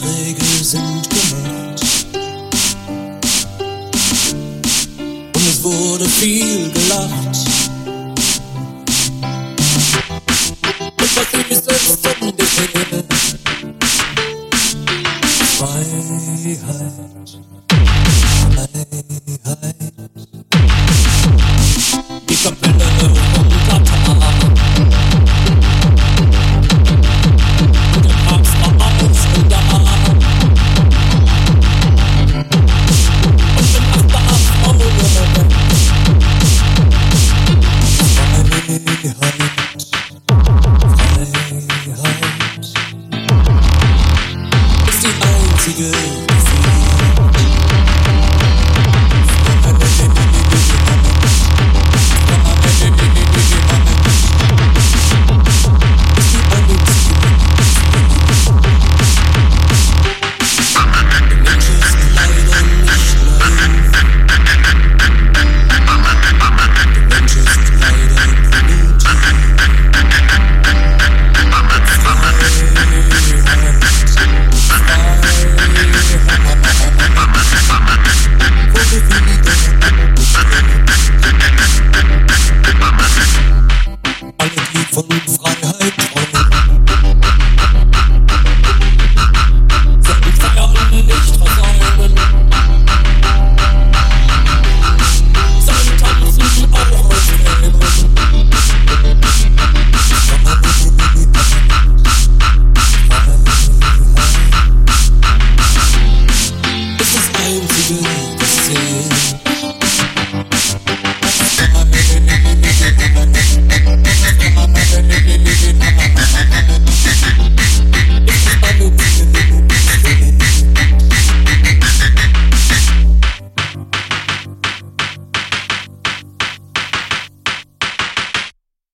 Verträge sind gemacht. Und es wurde viel gelacht. Zum Dessert. Freiheit. Freiheit. Freiheit. Freiheit. Ist die einzige to the.